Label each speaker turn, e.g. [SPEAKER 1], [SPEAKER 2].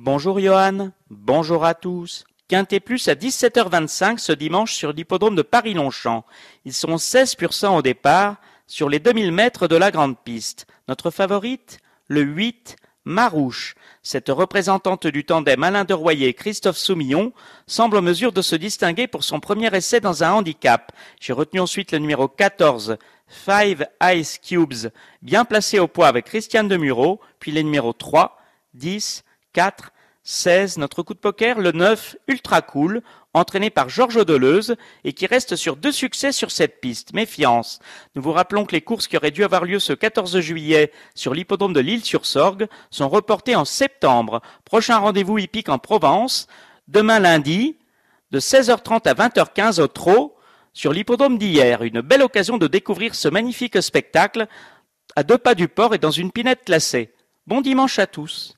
[SPEAKER 1] Bonjour Johan, bonjour à tous. Quintet plus à 17h25 ce dimanche sur l'hippodrome de Paris-Longchamp. Ils sont 16 au départ sur les 2000 mètres de la grande piste. Notre favorite Le 8, Marouche. Cette représentante du tandem Alain de Royer Christophe Soumillon semble en mesure de se distinguer pour son premier essai dans un handicap. J'ai retenu ensuite le numéro 14, Five Ice Cubes, bien placé au poids avec Christiane Demuro, puis les numéros 3, 10, 4, 16, notre coup de poker, le 9, Ultra Cool, entraîné par Georges Deleuze et qui reste sur deux succès sur cette piste. Méfiance. Nous vous rappelons que les courses qui auraient dû avoir lieu ce 14 juillet sur l'hippodrome de l'île-sur-Sorgue sont reportées en septembre. Prochain rendez-vous hippique en Provence, demain lundi, de 16h30 à 20h15 au Trot, sur l'hippodrome d'hier. Une belle occasion de découvrir ce magnifique spectacle à deux pas du port et dans une pinette classée. Bon dimanche à tous.